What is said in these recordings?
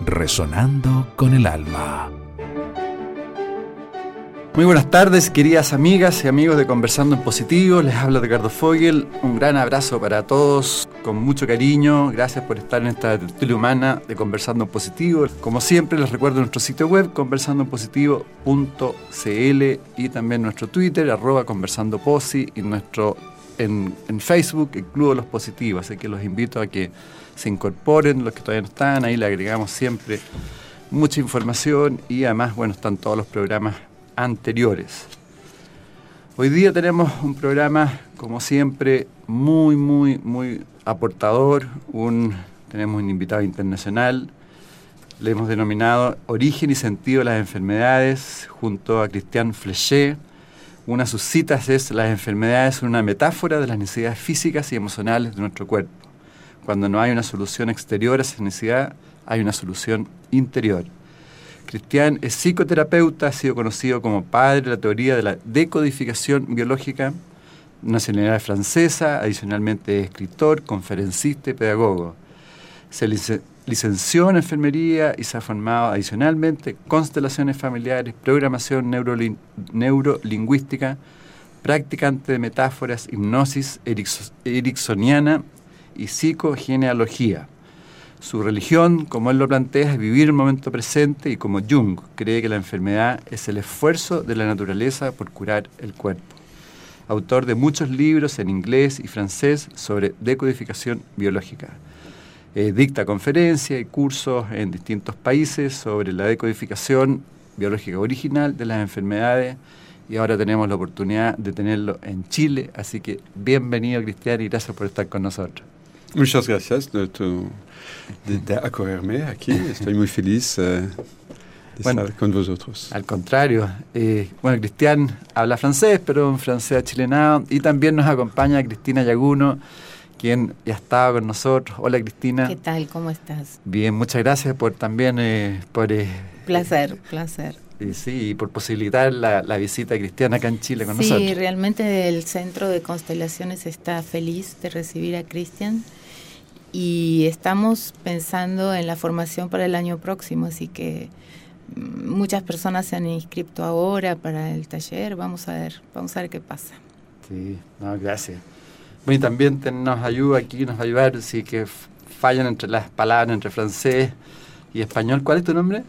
resonando con el alma. Muy buenas tardes, queridas amigas y amigos de Conversando en Positivo. Les habla Ricardo Fogel. Un gran abrazo para todos, con mucho cariño. Gracias por estar en esta tertulia humana de Conversando en Positivo. Como siempre, les recuerdo nuestro sitio web, conversandoenpositivo.cl y también nuestro Twitter, arroba conversandoposi, y nuestro en, en, Facebook, el Club de los Positivos. Así que los invito a que se incorporen, los que todavía no están. Ahí le agregamos siempre mucha información y además, bueno, están todos los programas anteriores. Hoy día tenemos un programa, como siempre, muy, muy, muy aportador. Un, tenemos un invitado internacional. Le hemos denominado Origen y Sentido de las Enfermedades, junto a Cristian Flechet. Una de sus citas es, las enfermedades son una metáfora de las necesidades físicas y emocionales de nuestro cuerpo. Cuando no hay una solución exterior a esa necesidad, hay una solución interior. Cristian es psicoterapeuta, ha sido conocido como padre de la teoría de la decodificación biológica, nacionalidad francesa, adicionalmente es escritor, conferencista y pedagogo. Se licenció en enfermería y se ha formado adicionalmente constelaciones familiares, programación neurolingüística, practicante de metáforas, hipnosis ericksoniana y psicogenealogía. Su religión, como él lo plantea, es vivir el momento presente y como Jung cree que la enfermedad es el esfuerzo de la naturaleza por curar el cuerpo. Autor de muchos libros en inglés y francés sobre decodificación biológica. Eh, dicta conferencias y cursos en distintos países sobre la decodificación biológica original de las enfermedades y ahora tenemos la oportunidad de tenerlo en Chile, así que bienvenido Cristian y gracias por estar con nosotros. Muchas gracias de, tu, de, de acogerme aquí. Estoy muy feliz uh, de bueno, estar con vosotros. Al contrario. Eh, bueno, Cristian habla francés, pero un francés achilenado. Y también nos acompaña Cristina Yaguno, quien ya estaba con nosotros. Hola, Cristina. ¿Qué tal? ¿Cómo estás? Bien, muchas gracias por también... Eh, por, eh, placer, placer. Y sí, y por posibilitar la, la, visita cristiana acá en Chile con sí, nosotros. Sí, realmente el Centro de Constelaciones está feliz de recibir a Cristian y estamos pensando en la formación para el año próximo, así que muchas personas se han inscrito ahora para el taller, vamos a ver, vamos a ver qué pasa. Sí, no, gracias. Bueno, y también nos ayuda aquí, nos va a ayudar si que fallan entre las palabras entre francés y español. ¿Cuál es tu nombre?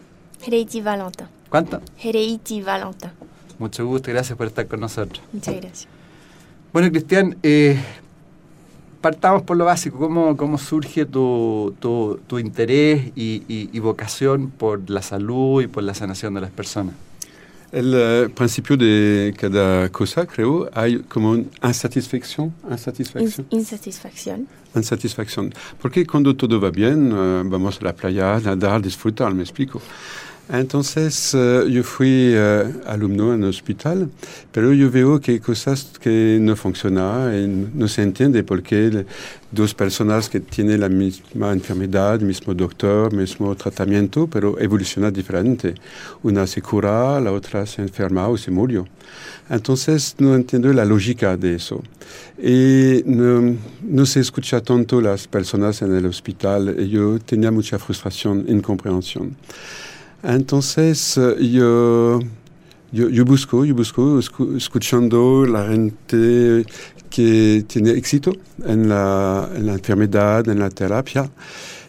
Hereiti Valentin. ¿Cuánto? Hereiti Valentin. Mucho gusto, gracias por estar con nosotros. Muchas gracias. Bueno, Cristian, eh, partamos por lo básico, ¿cómo, cómo surge tu, tu, tu interés y, y, y, vocación por la salud y por la sanación de las personas? El uh, principio de cada cosa, creo, hay como una insatisfacción. Insatisfacción. insatisfacción. Insatisfacción. Porque cuando todo va bien, uh, vamos a la playa, nadar, disfrutar, me explico. Entonces uh, yo fui uh, alumno en el hospital, pero yo veo que cosas que no funcionan y no se entiende por qué dos personas que tienen la misma enfermedad, mismo doctor, mismo tratamiento, pero evolucionan diferente. Una se cura, la otra se enferma o se murió. Entonces no entiendo la lógica de eso. Y no, no se escucha tanto las personas en el hospital. Y yo tenía mucha frustración, incomprensión. Entonces yo, yo, yo, busco, yo busco, escuchando la gente que tiene éxito en la, en la enfermedad, en la terapia.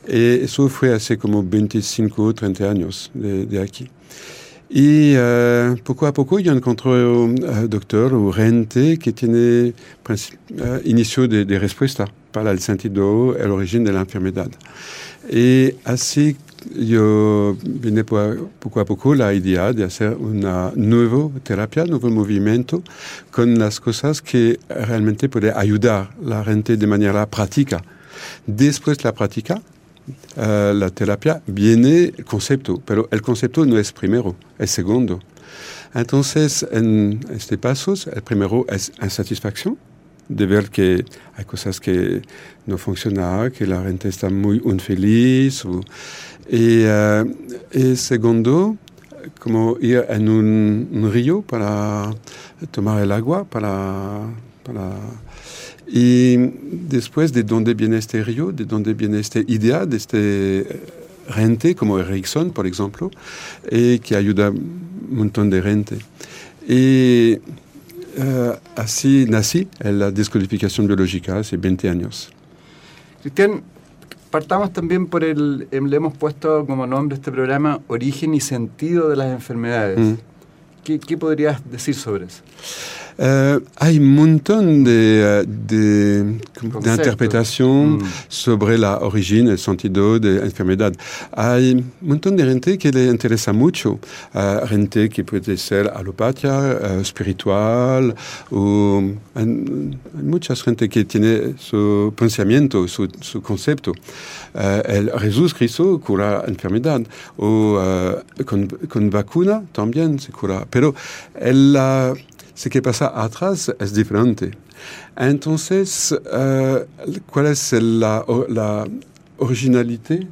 Y eso fue hace como 25, 30 años de, de aquí. Y uh, poco a poco yo encontré un uh, doctor o gente que tiene uh, inicio de, de, respuesta para el sentido, el origen de la enfermedad. Y así yo vine poco a poco la idea de hacer una nueva terapia, un nuevo movimiento con las cosas que realmente puede ayudar la gente de manera práctica. Después la práctica, uh, la terapia viene concepto, pero el concepto no es primero, es segundo. Entonces, en este paso, el primero es insatisfacción, de ver que hay cosas que no funcionan, que la gente está muy infeliz. O, y, uh, y segundo, como ir en un, un, río para tomar el agua, para, para y después de dónde viene este río, de dónde viene esta idea de este gente como Erickson, por ejemplo, y que ayuda un montón de gente. Y uh, así nací la descodificación biológica hace 20 años. Cristian, partamos también por el, le hemos puesto como nombre a este programa Origen y sentido de las enfermedades. Mm. ¿Qué, ¿Qué podrías decir sobre eso? Uh, hay un montón de, de, de interpretación mm. sobre la origen, el sentido de la enfermedad. Hay un montón de gente que le interesa mucho. Uh, gente que puede ser alopatia, uh, espiritual, o hay mucha gente que tiene su pensamiento, su, su concepto. el Jesús Cristo cura la enfermedad, o con, con, vacuna también se cura. Pero el, ce que pasa atrás es diferente. Entonces, uh, ¿cuál es la, la originalité?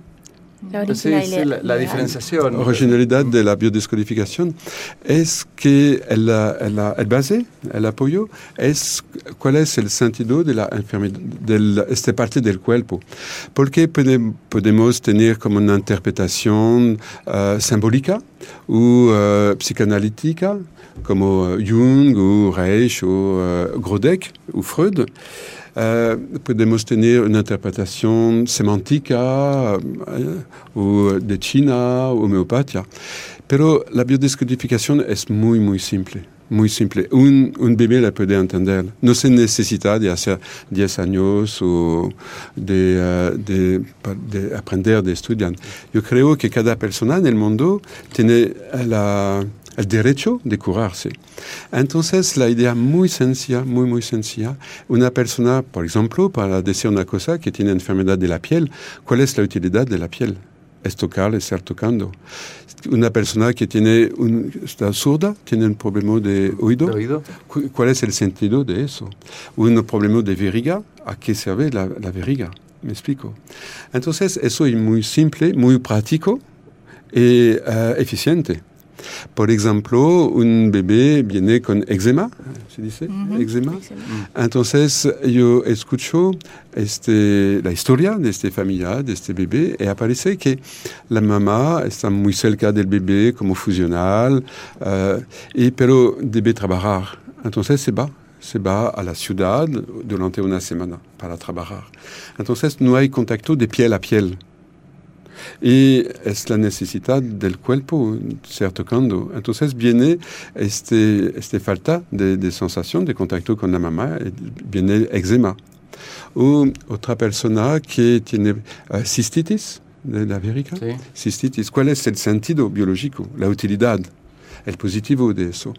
La originalidad. Sí, sí, la, la, diferenciación. Originalidad de la biodescodificación es que el, el, el, base, el apoyo, es cuál es el sentido de la enfermedad, de esta parte del cuerpo? Porque podemos tener como una interpretación uh, simbólica o uh, psicanalítica, como Jung o Reich o uh, Grodek o Freud. Uh, podemos tener una interpretación semántica uh, o de China, homeopatía. Pero la biodescodificación es muy, muy simple. Muy simple. Un, un, bebé la puede entender. No se necesita de hacer 10 años o de, uh, de, de, aprender, de estudiar. Yo creo que cada persona en el mundo tiene la, el derecho de curarse. Entonces, la idea muy sencilla, muy, muy sencilla, una persona, por ejemplo, para decir una cosa que tiene enfermedad de la piel, ¿cuál es la utilidad de la piel? Es tocar, es estar tocando. Una persona que tiene un, está sorda, tiene un problema de oído, ¿De oído? ¿cuál es el sentido de eso? Un problema de veriga, ¿a qué sirve la, la veriga? Me explico. Entonces, eso es muy simple, muy práctico y uh, eficiente. Por ejemplo, un bebé viene con eczema, ¿se dice? Mm -hmm. Eczema. Entonces yo escucho este, la historia de esta familia, de este bebé, y aparece que la mamá está muy cerca del bebé como fusional, uh, y, pero debe trabajar. Entonces se va se va a la ciudad durante una semana para trabajar. Entonces no hay contacto de piel a piel. Y es la necesidad del cuerpo ser tocando. Entonces viene este, este falta de, de sensación, de contacto con la mamá, viene el eczema. O otra persona que tiene uh, cistitis de la verica, Sí. cistitis, ¿cuál es el sentido biológico, la utilidad? el positivo de eso?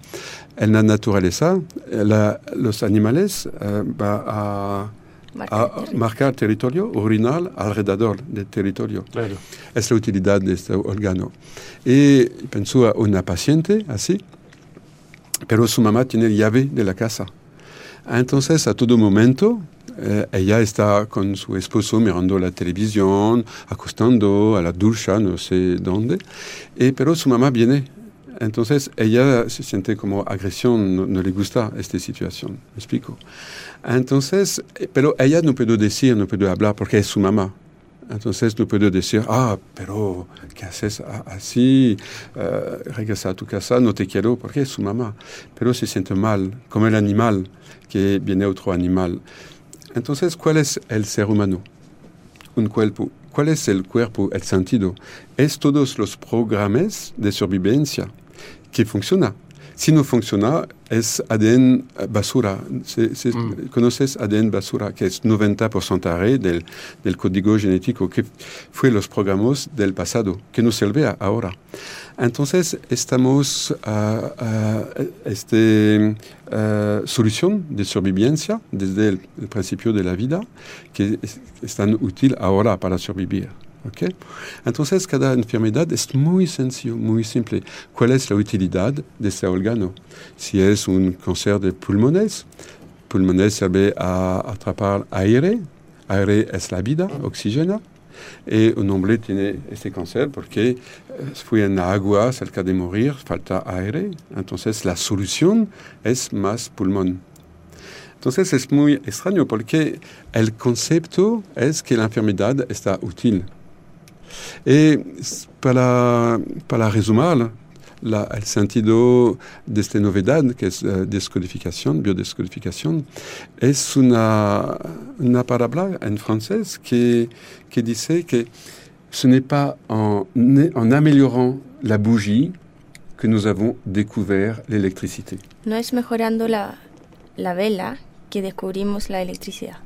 En la naturaleza, la, los animales uh, va a a marcar territorio urinal alrededor del territorio. Claro. Es la utilidad de este órgano. Y pensó a una paciente así, pero su mamá tiene llave de la casa. Entonces, a todo momento, eh, ella está con su esposo mirando la televisión, acostando a la ducha, no sé dónde, y, pero su mamá viene entonces ella se siente como agresión, no, le gusta esta situación, ¿me explico? Entonces, pero ella no puede decir, no puede hablar porque es su mamá. Entonces no puede decir, ah, pero ¿qué haces así? Uh, regresa a tu casa, no te quiero, porque es su mamá. Pero se siente mal, como el animal, que viene otro animal. Entonces, ¿cuál es el ser humano? Un cuerpo. ¿Cuál es el cuerpo, el sentido? Es todos los programas de supervivencia que funciona. Si no funciona, es ADN basura. Se, se, mm. ¿Conoces ADN basura? Que es 90% del, del código genético, que fue los programas del pasado, que no sirve ahora. Entonces, estamos a, a esta uh, solución de supervivencia desde el, el, principio de la vida, que es, es tan útil ahora para sobrevivir. ¿Ok? Entonces, cada enfermedad es muy sencillo, muy simple. ¿Cuál es la utilidad de este órgano? Si es un cáncer de pulmones, pulmones sirve a atrapar aire, aire es la vida, oxígeno. Y un hombre tiene este cáncer porque eh, fue en agua cerca de morir, falta aire. Entonces la solución es más pulmón. Entonces es muy extraño porque el concepto es que la enfermedad está útil. Y para, para resumir, la, el sentido de esta novedad, que es uh, descodificación, biodescodificación, es una, una en francés que, que que ce n'est pas en, en améliorant la bougie que nous avons découvert l'électricité. No es mejorando la, la vela que descubrimos la electricidad.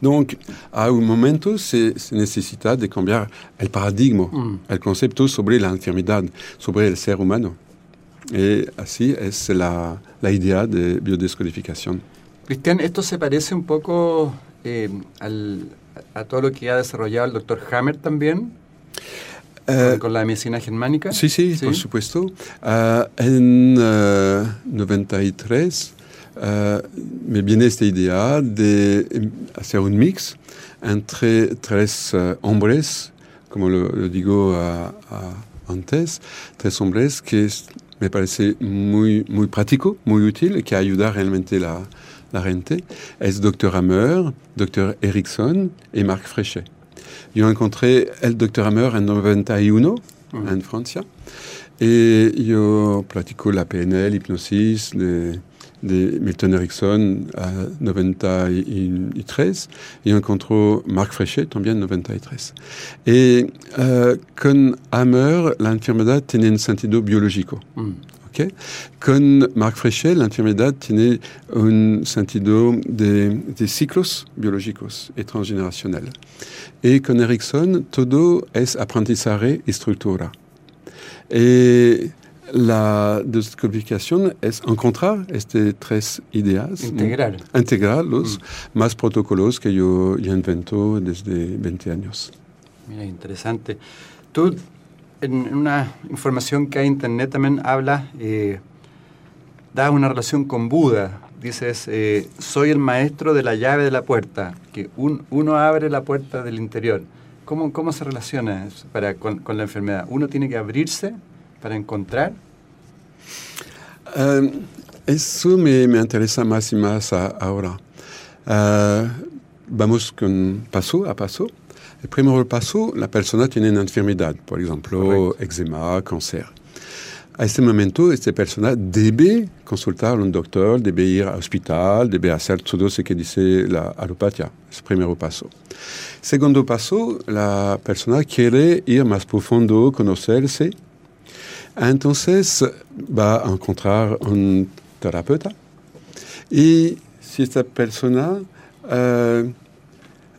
Donc, a un momento se, se necesita de cambiar el paradigma, mm. el concepto sobre la enfermedad, sobre el ser humano. Y así es la, la idea de biodescodificación. Cristian, esto se parece un poco eh, al, a todo lo que ha desarrollado el doctor Hammer también. Uh, con la medicina germánica. Sí, sí, ¿Sí? por supuesto. Uh, en uh, 93 Euh, me viene esta idea de hacer un mix entre tres hombres, como lo, lo digo uh, uh, antes, tres hombres que me parece muy, muy práctico, muy útil que ayuda realmente la, la gente. Es Dr. Hammer, Dr. Erickson y Marc Frechet. Yo encontré el Dr. Hammer en 91 mm. en Francia y yo practico la PNL, hipnosis, de, de Milton Erickson a 93 y encontró Marc Frechet también en 93. Y uh, con Hammer la enfermedad tiene un sentido biológico. Mm. Okay? Con Marc Frechet la enfermedad tiene un sentido de, de ciclos biológicos y transgeneracional. Y con Erickson todo es aprendizaje y estructura. Y la descodificación es encontrar estas tres ideas. Integrar. Integrarlos, mm. más protocolos que yo ya invento desde 20 años. Mira, interesante. Tú, en una información que hay en internet también hablas, eh, das una relación con Buda. Dices, eh, soy el maestro de la llave de la puerta, que un, uno abre la puerta del interior. ¿Cómo, cómo se relaciona para, con, con la enfermedad? ¿Uno tiene que abrirse para encontrar? Uh, eso me, me, interesa más y más a, ahora. Uh, vamos con paso a paso. El primer paso, la persona tiene una enfermedad, por ejemplo, eczema, cáncer. A este momento, esta persona debe consultar a un doctor, debe ir al hospital, debe hacer todo lo que dice la alopatía. Es el primer paso. Segundo paso, la persona quiere ir más profundo, conocerse Entonces va a encontrar un terapeuta y si esta persona uh,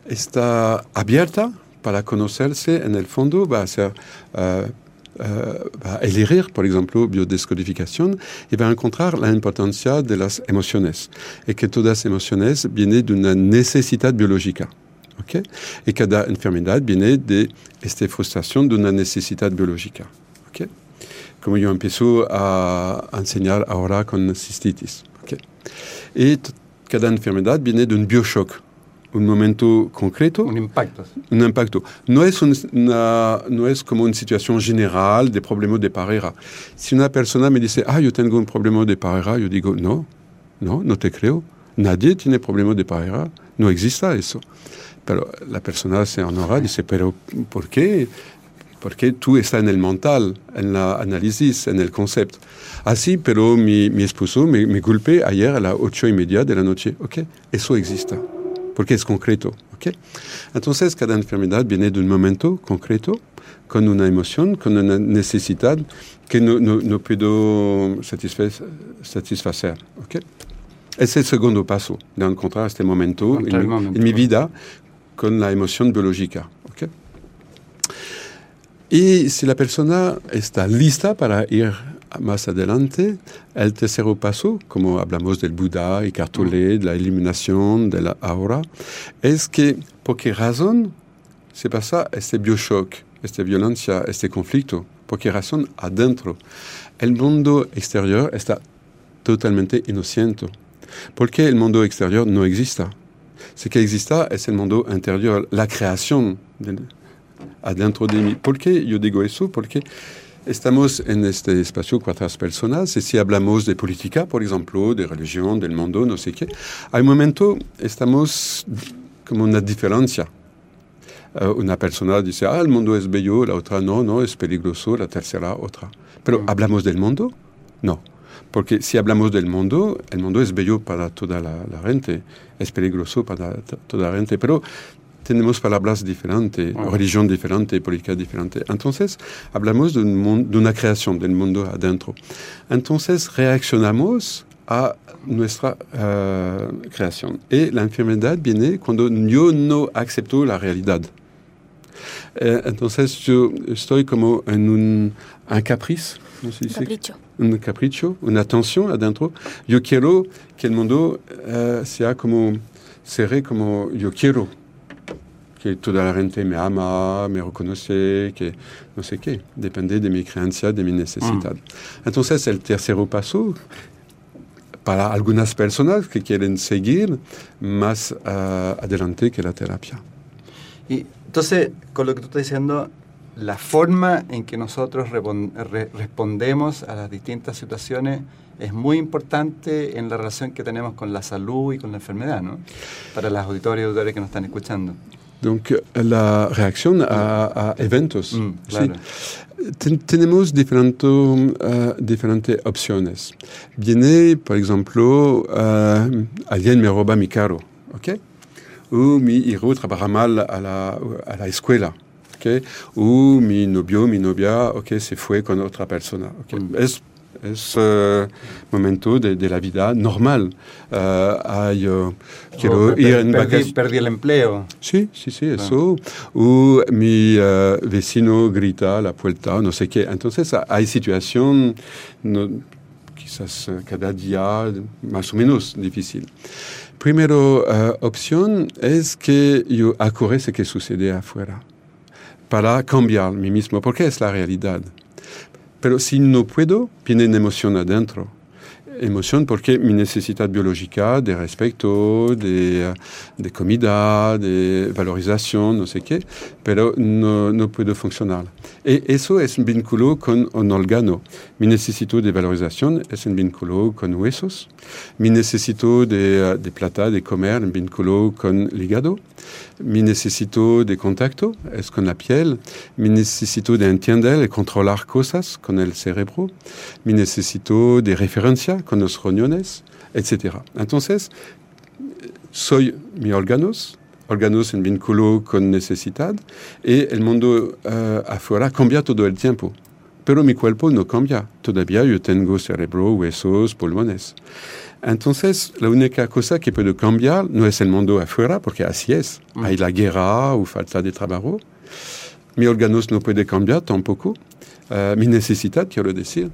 está abierta para conocerse en el fondo, va a ser uh, Uh, va elegir, por ejemplo, biodescodificación y va a encontrar la importancia de las emociones y que todas emociones vienen de una necesidad biológica. ¿okay? Y cada enfermedad viene de esta frustración de una necesidad biológica. Como yo empiezo a enseñar ahora con cistitis. Okay. Y cada enfermedad viene de un bioshock, un momento concreto. Un impacto. Un impacto. No es, un, una, no es como una situación general de problemas de pareja. Si una persona me dice, ah, yo tengo un problema de pareja, yo digo, no, no, no te creo. Nadie tiene problemas de pareja. No existe eso. Pero la persona se honora dice, pero ¿por qué? Porque tú estás en el mental, en la análisis, en el concepto. Así, pero mi, mi esposo me, me golpeó ayer a las ocho y media de la noche. Ok, eso existe, porque es concreto. Ok, entonces cada enfermedad viene de un momento concreto, con una emoción, con una necesidad que no, no, no puedo satisfacer. ok, es el segundo paso de encontrar este momento, en, en mi vida con la emoción biológica. Y si la persona está lista para ir más adelante, el tercer paso, como hablamos del Buda y Cartolé, de la eliminación de la aura, es que, ¿por qué razón se pasa este bioshock, esta violencia, este conflicto, porque razón adentro? El mundo exterior está totalmente inocente. ¿Por qué el mundo exterior no existe? Ce que exista es el mundo interior, la creación de, adentro de mí. ¿Por qué yo digo eso? Porque estamos en este espacio cuatro personas y si hablamos de política, por ejemplo, de religión, del mundo, no sé qué, hay un momento estamos como una diferencia. Uh, una persona dice, ah, el mundo es bello, la otra no, no, es peligroso, la tercera otra. Pero ¿hablamos del mundo? No. Porque si hablamos del mundo, el mundo es bello para toda la, la gente, es peligroso para toda la gente, pero tenemos palabras diferentes, Ah. religión diferente, política diferente. Entonces, hablamos de, un de una creación del mundo adentro. Entonces, reaccionamos a nuestra eh, creación. Y la enfermedad viene cuando yo no acepto la realidad. Eh, entonces, yo estoy como en un, un caprice, no sé si- Capricho. un capricho, una tensión adentro. Yo quiero que el mundo eh, sea como, seré como yo quiero. Que toda la gente me ama, me reconoce, que no sé qué. Depende de mi creencia, de mi necesidad. Entonces, el tercer paso, para algunas personas que quieren seguir más eh, adelante que la terapia. Y entonces, con lo que tú estás diciendo, la forma en que nosotros re- respondemos a las distintas situaciones es muy importante en la relación que tenemos con la salud y con la enfermedad, ¿no? Para las auditoras y auditores que nos están escuchando. Donc, la reacción a, a eventos. Mm, sí. claro. Ten- tenemos diferente, eh, diferentes opciones. Viene, por ejemplo, eh, alguien me roba mi carro, ¿ok? O mi hijo trabaja mal a la, a la escuela, ¿ok? O mi novio, mi novia, ¿ok? Se fue con otra persona, ¿ok? Mm. Es es eh, momento de, de la vida normal. Eh, hay, eh, quiero O per- ir en perdí, perdí el empleo. Sí, sí, sí, eso. O mi vecino grita a la puerta, no sé qué. Entonces ha- hay situación, no, quizás cada día más o menos difícil. Primero opción es que yo acurre ce que sucede afuera para cambiar mí mismo, porque es la realidad. Pero si no puedo, viene una emoción adentro. Emoción porque mi necesidad biológica de respeto, de, de comida, de valorización, no sé qué, pero no, no puedo funcionar. Y eso es un vínculo con un órgano. Mi necesito de valorización es un vínculo con huesos. Mi necesito de, de plata, de comer, un vínculo con el hígado. Mi necesito de contacto es con la piel. Mi necesito de entender y controlar cosas con el cerebro. Mi necesito de referencia con los riñones, etc. Entonces, soy mi órganos, órganos en vínculo con necesidad, y el mundo eh, afuera cambia todo el tiempo. Pero mi cuerpo no cambia. Todavía yo tengo cerebro, huesos, pulmones. Entonces, la única cosa que puede cambiar no es el mundo afuera, porque así es. Hay la guerra o falta de trabajo. Mi órganos no puede cambiar tampoco. Eh, mi necesidad, quiero decir.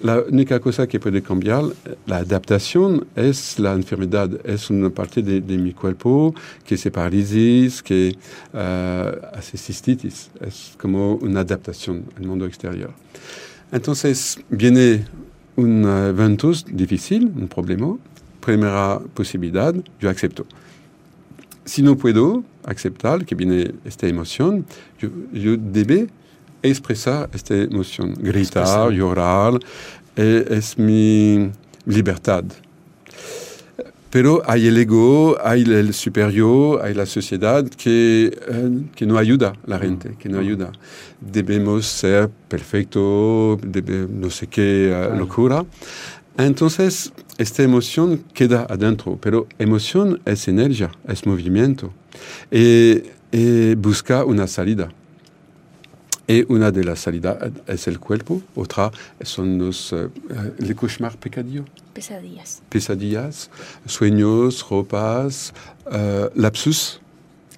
La única cosa que puede cambiar, la adaptación, es la enfermedad. Es una parte de, mi cuerpo que se paraliza, que eh, hace cistitis. Es como una adaptación al mundo exterior. Entonces, viene un evento difícil, un problema. Primera posibilidad, yo acepto. Si no puedo aceptar que viene esta emoción, yo, yo expresar esta emoción, gritar, llorar, eh, es mi libertad. Pero hay el ego, hay el superior, hay la sociedad que, eh, que no ayuda a la gente, que no ayuda. Debemos ser perfecto, debe- no sé qué eh, locura. Entonces, esta emoción queda adentro, pero emoción es energía, es movimiento. Y, y busca una salida. Y una de las salidas es el cuerpo, otra son los eh, les cauchemars pecadillos Pesadillas. pesadillas, sueños, ropas, eh, lapsus,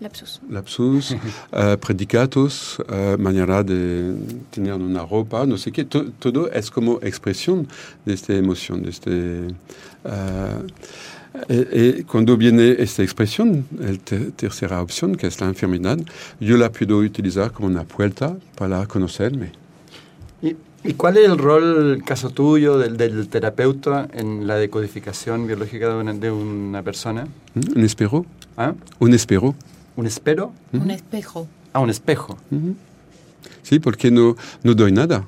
Lapsus. lapsus, eh, predicatos, eh, manera de tener una ropa, no sé qué. To- todo es como expresión de esta emoción, de este... eh, Y, cuando viene esta expresión, la tercera opción, que es la enfermedad, yo la puedo utilizar como una puerta para conocerme. ¿Y, y cuál es el rol, el caso tuyo, del, del, terapeuta en la decodificación biológica de una, de una persona? ¿Mm? ¿Un espejo? ¿Ah? Un espejo. ¿Un espero? -huh. Un espejo. Ah, un espejo. Uh -huh. Sí, porque no, no doy nada.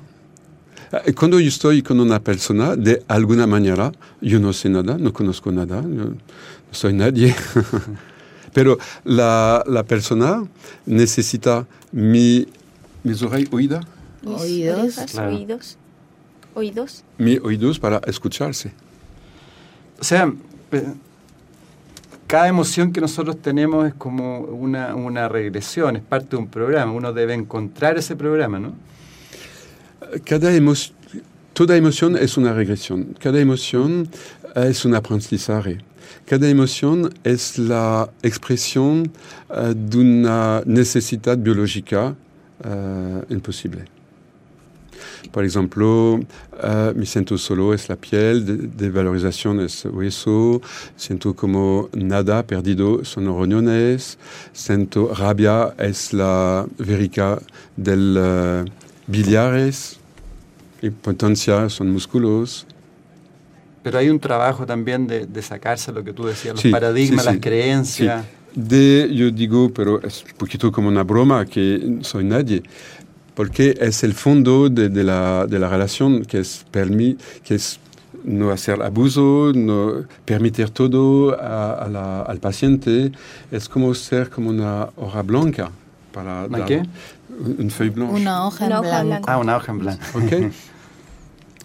Cuando yo estoy con una persona, de alguna manera, yo no sé nada, no conozco nada, no, no soy nadie. Pero la, la, persona necesita mi, mis oídas. Oídos. Claro. Oídos. Oídos. Mis oídos para escucharse. O sea, cada emoción que nosotros tenemos es como una, una regresión, es parte de un programa. Uno debe encontrar ese programa, ¿no? Cada emoción, toda emoción es una regresión. Cada emoción es un aprendizaje. Cada emoción es la expresión uh, de una necesidad biológica uh, imposible. Por ejemplo, uh, me siento solo, es la piel, de, de, es hueso, siento como nada perdido, son neurones, siento rabia, es la verica del biliares, y potencia son músculos. Pero hay un trabajo también de, de sacarse lo que tú decías, los sí, paradigmas, sí, sí. las creencias. De, yo digo, pero es un poquito como una broma, que soy nadie porque es el fondo de, de, la, de la, relación que es, permi, que es no hacer abuso, no permitir todo a, a la, al paciente. Es como ser como una hoja blanca. Para ¿Una qué? Una feuille blanche. Una hoja en blanco. Ah, una hoja en blanco. Okay.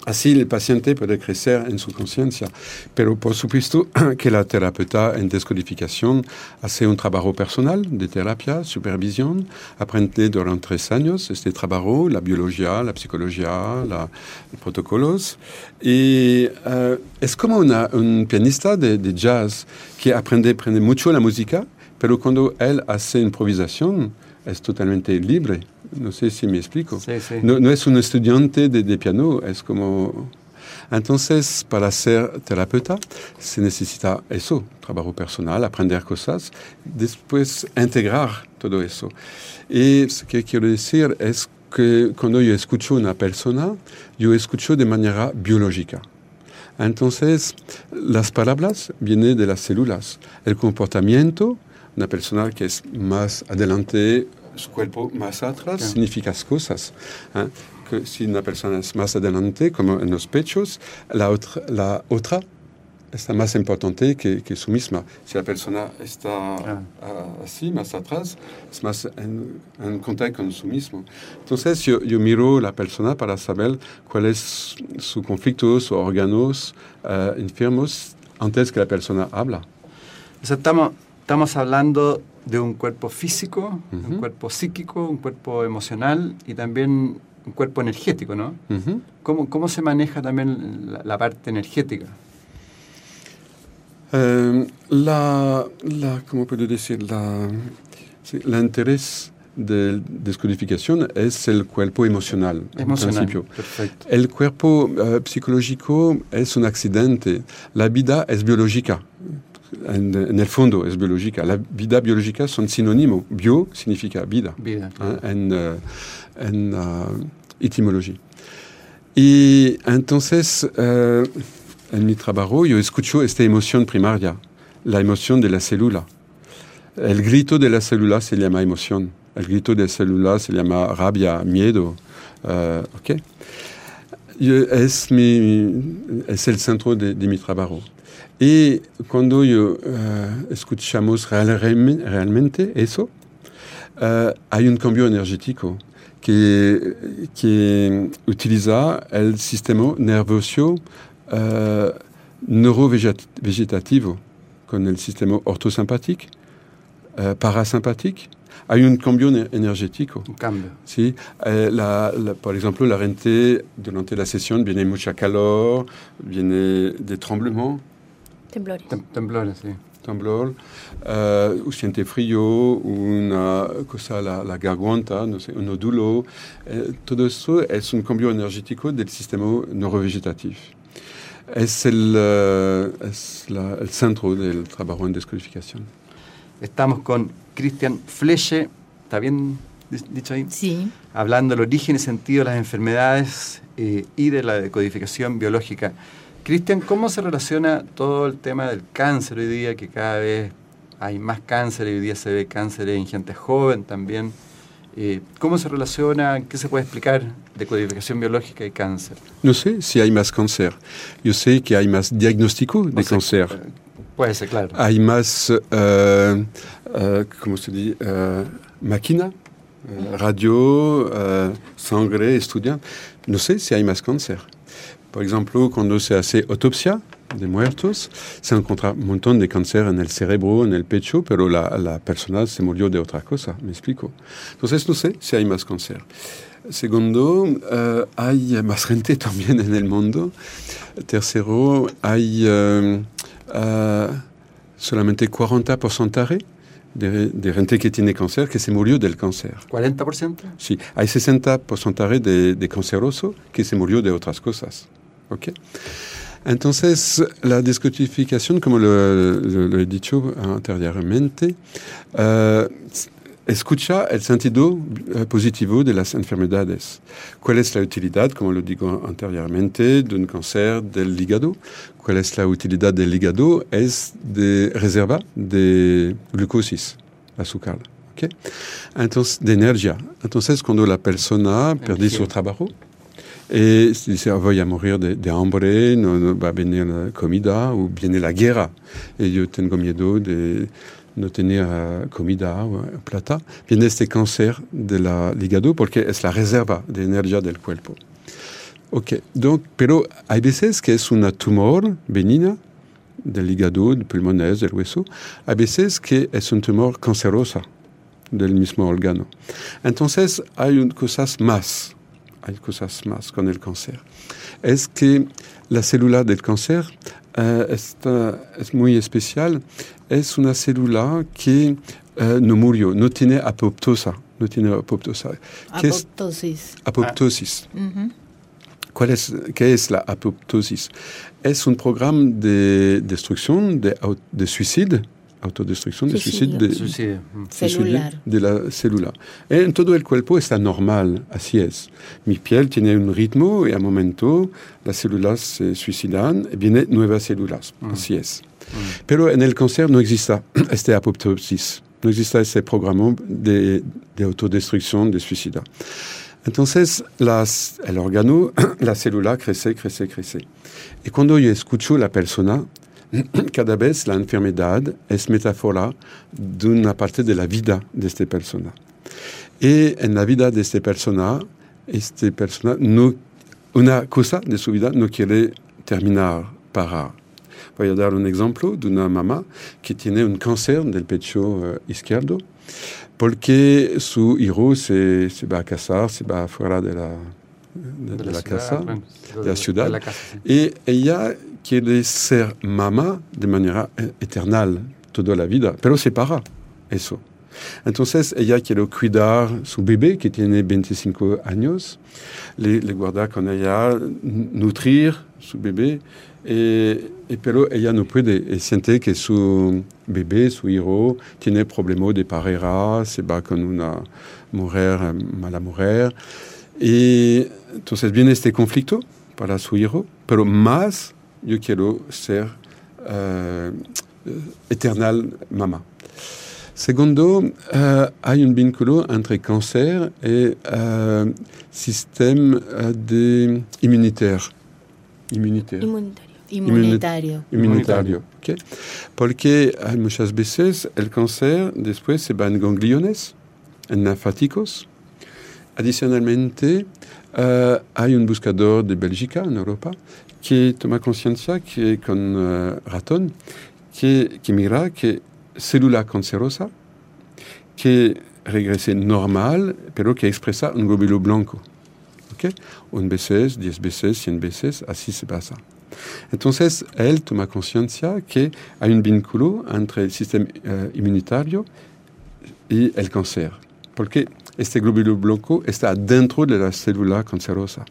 Así el paciente puede crecer en su conciencia. Pero por supuesto que la terapeuta en descodificación hace un trabajo personal de terapia, supervisión, aprende durante tres años este trabajo, la biología, la psicología, la, los protocolos. Y uh, es como una, un pianista de, jazz que aprende, aprende mucho la música, pero cuando él hace improvisación es totalmente libre. No sé si me explico. Sí, sí. No, no, es un estudiante de, de, piano, es como... Entonces, para ser terapeuta, se necesita eso, trabajo personal, aprender cosas, después integrar todo eso. Y lo que quiero decir es que cuando yo escucho una persona, yo escucho de manera biológica. Entonces, las palabras vienen de las células. El comportamiento, una persona que es más adelante su cuerpo más atrás yeah. significa cosas. ¿eh? Que si una persona es más adelante, como en los pechos, la otra, la otra está más importante que, que, su misma. Si la persona está uh, así, más atrás, es más en, en, contacto con su mismo. Entonces yo, yo, miro la persona para saber cuál es su conflicto, sus órganos uh, enfermos, antes que la persona habla. O sea, estamos, estamos hablando de un cuerpo físico, uh -huh. un cuerpo psíquico, un cuerpo emocional y también un cuerpo energético, ¿no? Uh -huh. ¿Cómo, ¿Cómo, se maneja también la, la parte energética? Uh, la, la, ¿cómo puedo decir? La, sí, el interés de descodificación es el cuerpo emocional. Emocional, en perfecto. El cuerpo uh, psicológico es un accidente. La vida es biológica. En, en, el fondo es biológica. La vida biológica son sinónimos. Bio significa vida, vida ¿eh? en, uh, en uh, etimología. Y entonces, uh, en mi trabajo, yo escucho esta emoción primaria, la emoción de la célula. El grito de la célula se llama emoción. El grito de la célula se llama rabia, miedo. ¿ok? Yo, es, mi, es el centro de, de mi trabajo. Y cuando yo uh, escuchamos real, realmente eso, uh, hay un cambio energético que, que utiliza el sistema nervioso uh, neurovegetativo con el sistema ortosimpático, parasimpático. Hay un cambio energético. Un cambio. Sí. Eh, la, la, por ejemplo, la gente durante la sesión viene mucha calor, viene de tremblements. Temblores. Tem temblores, sí. Temblor, uh, siente frío, una cosa, la, la garganta, no sé, un nódulo. Eh, todo eso es un cambio energético del sistema neurovegetativo. es el, eh, es la- el centro del trabajo en descodificación. Estamos con Cristian Fleche, ¿está bien di- dicho ahí? Sí, Hablando del origen y sentido de las enfermedades eh, y de la decodificación biológica. Cristian, ¿cómo se relaciona todo el tema del cáncer hoy día, que cada vez hay más cáncer y hoy día se ve cáncer en gente joven también? Eh, ¿Cómo se relaciona, qué se puede explicar de codificación biológica y cáncer? No sé si hay más cáncer. Yo sé que hay más diagnóstico de O sea, cáncer. eh, Puede ser, claro. Hay más, eh, eh, ¿cómo se dice? Eh, máquina, radio, sangre, estudian. No sé si hay más cáncer. Por ejemplo, cuando se hace autopsia de muertos, se encuentra un montón de cáncer en el cerebro, en el pecho, pero la, la persona se murió de otra cosa, me explico. Entonces, no sé si hay más cáncer. Segundo, eh, hay más gente también en el mundo. Tercero, hay eh, eh, solamente 40 porcentaje de, de gente que tiene cáncer que se murió del cáncer. ¿40%? Sí, hay 60 porcentaje de, de canceroso que se murió de otras cosas. ¿Ok? Entonces, la descodificación, como lo, lo- lo he dicho anteriormente, eh, escucha el sentido eh, positivo de las enfermedades. ¿Cuál es la utilidad, como lo digo anteriormente, de un cáncer del hígado? ¿Cuál es la utilidad del hígado? Es de reserva de glucosis, azúcar. ¿ok? Entonces, de energía. Entonces, cuando la persona pierde su trabajo, y se dice, "Ah, voy a morir de, de hambre, no, no va a venir la comida, o viene la guerra, y yo tengo miedo de no tener comida o plata. Viene este cáncer del hígado porque es la reserva de energía del cuerpo. Ok, donc, pero hay veces que es una tumor benigna del hígado, del pulmones, del hueso. Hay veces que es un tumor cancerosa del mismo órgano. Entonces hay un- cosas más, hay cosas más con el cáncer. Es que la célula del cáncer eh, está- es muy especial. Es una célula que eh, no murió, no tiene apoptosa. No tiene apoptosa. ¿Qué es? Apoptosis. apoptosis? Ujú. ¿Cuál es, ¿Qué es la apoptosis? Es un programa de destrucción, de, de suicidio, autodestrucción, de Suicidio. de, Suicidio. Mm. Celular. de la célula. En todo el cuerpo está normal, así es. Mi piel tiene un ritmo y a un momento las células se suicidan y vienen nuevas células, así es. Pero en el cáncer no existe este apoptosis, no existe ese programa de, de autodestrucción, de suicidio. Entonces, las, el órgano, la célula crece, crece, crece. Y cuando yo escucho a la persona, cada vez la enfermedad es metáfora de una parte de la vida de esta persona. Y en la vida de esta persona, esta persona no, una cosa de su vida no quiere terminar, parar. Voy a dar un ejemplo de una mamá que tiene un cáncer del pecho eh, izquierdo porque su hijo se, se va a casar, se va fuera de la, de, de la, ciudad, casa. de la ciudad. de la casa, sí. Y ella quiere ser mamá de manera eh, eternal, toda la vida, pero se para eso. Entonces ella quiere cuidar su bebé que tiene 25 años, le, le guarda con ella, nutrir su bebé, y- y pero ella no puede, y siente que su bebé, su hijo, tiene problemas de pareja, se va con una mujer, eh, mala mujer, y entonces viene este conflicto para su hijo, pero más yo quiero ser eh, eternal mamá. Segundo, eh, hay un vínculo entre cáncer y eh, sistema eh, de inmunitaire. Inmunitaire. Inmunitario. Inmunitario. Inmunitario. ¿ok? Porque hay muchas veces el cáncer después se va en gangliones, en linfáticos. Adicionalmente, eh, hay un buscador de Bélgica, en Europa, que toma conciencia que con eh, ratón, que, que mira que célula cancerosa, que regrese normal, pero que expresa un glóbulo blanco. ¿ok? Un veces, diez veces, cien veces, así se pasa. Entonces, él toma conciencia que hay un vínculo entre el sistema eh, inmunitario y el cáncer, porque este glóbulo blanco está dentro de la célula cancerosa.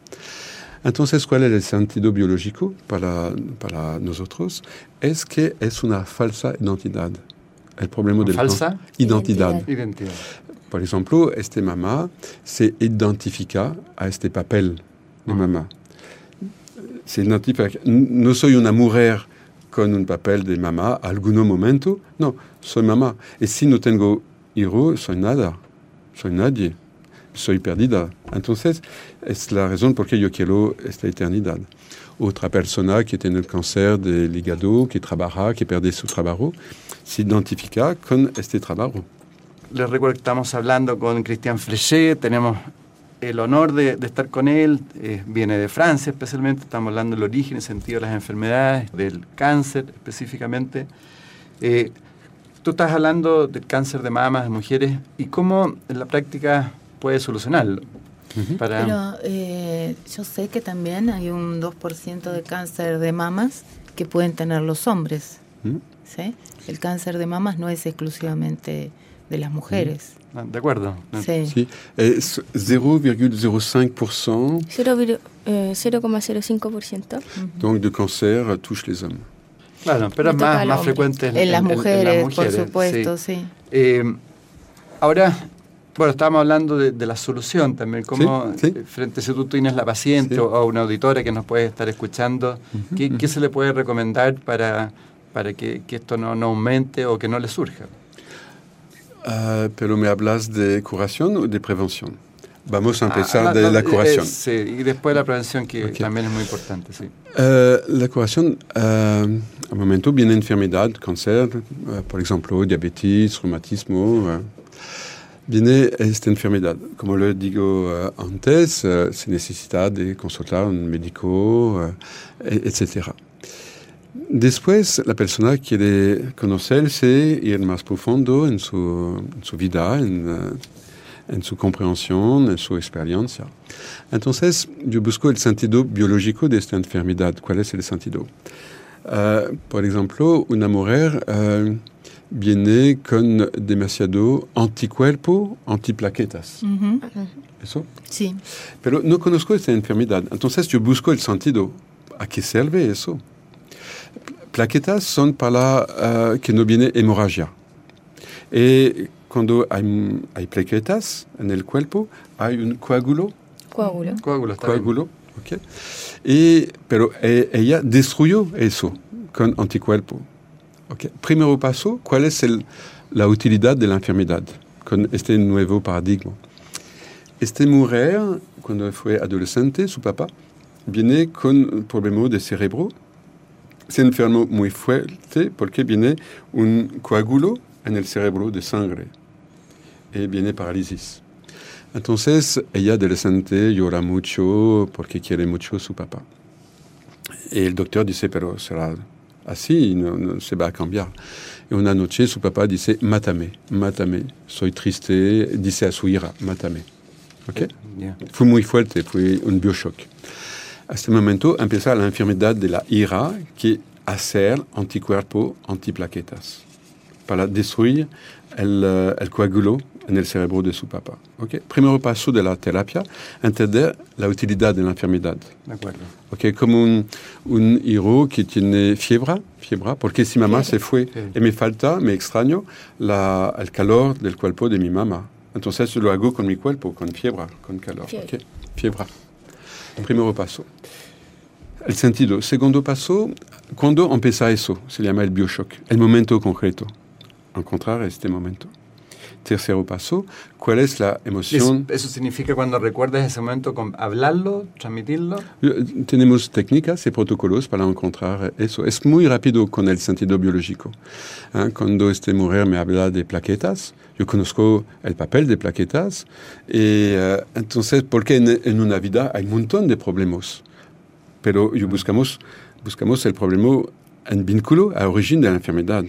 Entonces, ¿cuál es el sentido biológico para, para nosotros? Es que es una falsa identidad. El problema de la falsa identidad. identidad. Por ejemplo, este mamá se identifica a este papel de mamá. Se identifica, no soy una mujer con un papel de mamá algún momento, no, soy mamá. Y si no tengo hijo, soy nada, soy nadie, soy perdida. Entonces, es la razón por qué yo quiero esta eternidad. Otra persona que tiene el cáncer del hígado, que trabaja, que pierde su trabajo, se identifica con este trabajo. Les recuerdo que estamos hablando con Cristian Frechet, tenemos el honor de, de estar con él, eh, viene de Francia especialmente, estamos hablando del origen y sentido de las enfermedades, del cáncer específicamente. Eh, tú estás hablando del cáncer de mamas de mujeres y cómo en la práctica puede solucionarlo. Para... Pero eh, yo sé que también hay un 2% de cáncer de mamas que pueden tener los hombres. ¿sí? El cáncer de mamas no es exclusivamente de las mujeres. Ah, De acuerdo. Sí. Sí, es 0,05% Cero- eh, 0,05%. donc de cancer touche les hommes. Claro, pero es más, más frecuente en, En las en- en mujeres, las por mujeres, supuesto, sí. sí. Eh, ahora, bueno, estábamos hablando de, de la solución también, cómo Sí, sí. eh, frente si tú tienes la paciente Sí. o, o una auditora que nos puede estar escuchando, ¿qué, qué se le puede recomendar para, para que, que esto no, no aumente o que no le surja? Ah, pero me hablas de curación o de prevención. Vamos a empezar Ah, de no, la eh, curación. sí, y después la prevención que Ok. también es muy importante, sí. Eh, la curación, eh, al momento viene enfermedad, cáncer, eh, por ejemplo, diabetes, reumatismo. Viene esta enfermedad. Como lo digo eh, antes, se necesita de consultar un médico, eh, e- etc. Después, la persona quiere conocerse, ir más profundo en su, en su vida, en, en su comprensión, en su experiencia. Entonces, yo busco el sentido biológico de esta enfermedad. ¿Cuál es el sentido? Eh, por ejemplo, una eh, viene con demasiado anticuerpo, antiplaquetas. Ujú. ¿Eso? Sí. Pero no conozco esta enfermedad. Entonces, yo busco el sentido. ¿A qué sirve eso? Plaquetas son para eh, que no viene hemorragia. Y cuando hay, hay plaquetas en el cuerpo, hay un coágulo Coágulo. Coágulo, coágulo, ¿ok? Y, pero e- ella destruyó eso con anticuerpo. ¿Ok? Primero paso, ¿cuál es el- la utilidad de la enfermedad? Con este nuevo paradigma? Esta mujer, cuando fue adolescente, su papá, viene con problema de cerebro. Se enfermó muy fuerte porque viene un coágulo en el cerebro de sangre y viene parálisis. Entonces, ella adolescente llora mucho porque quiere mucho a su papá. Y el doctor dice, pero será así, no, se va a cambiar. Y una noche su papá dice, mátame, mátame, soy triste, dice a su hija, mátame. ¿Ok? Ya. Fue muy fuerte, fue un bioshock. A este momento empieza la enfermedad de la ira que hacer anticuerpo, antiplaquetas, para destruir el, eh, el coágulo en el cerebro de su papá. ¿ok? Primero paso de la terapia, entender la utilidad de la enfermedad. De acuerdo. ¿ok? Como un, un hijo que tiene fiebre, fiebre, porque si mamá se fue Sí. y me falta, me extraño la, el calor del cuerpo de mi mamá. Entonces lo hago con mi cuerpo, con fiebre, con calor. Fiebre. ¿ok? Fiebre. Primero paso. El sentido. Segundo paso, cuando empieza eso, se llama el bioshock, el momento concreto. Encontrar este momento. Tercero paso, ¿cuál es la emoción? eso significa cuando recuerdas ese momento, con hablarlo, transmitirlo. Tenemos técnicas y protocolos para encontrar eso. Es muy rápido con el sentido biológico. ¿eh? Cuando esta mujer me habla de plaquetas, yo conozco el papel de plaquetas. Y eh, entonces, porque en, en una vida hay un montón de problemas? Pero yo buscamos, buscamos el problema en vínculo a origen de la enfermedad.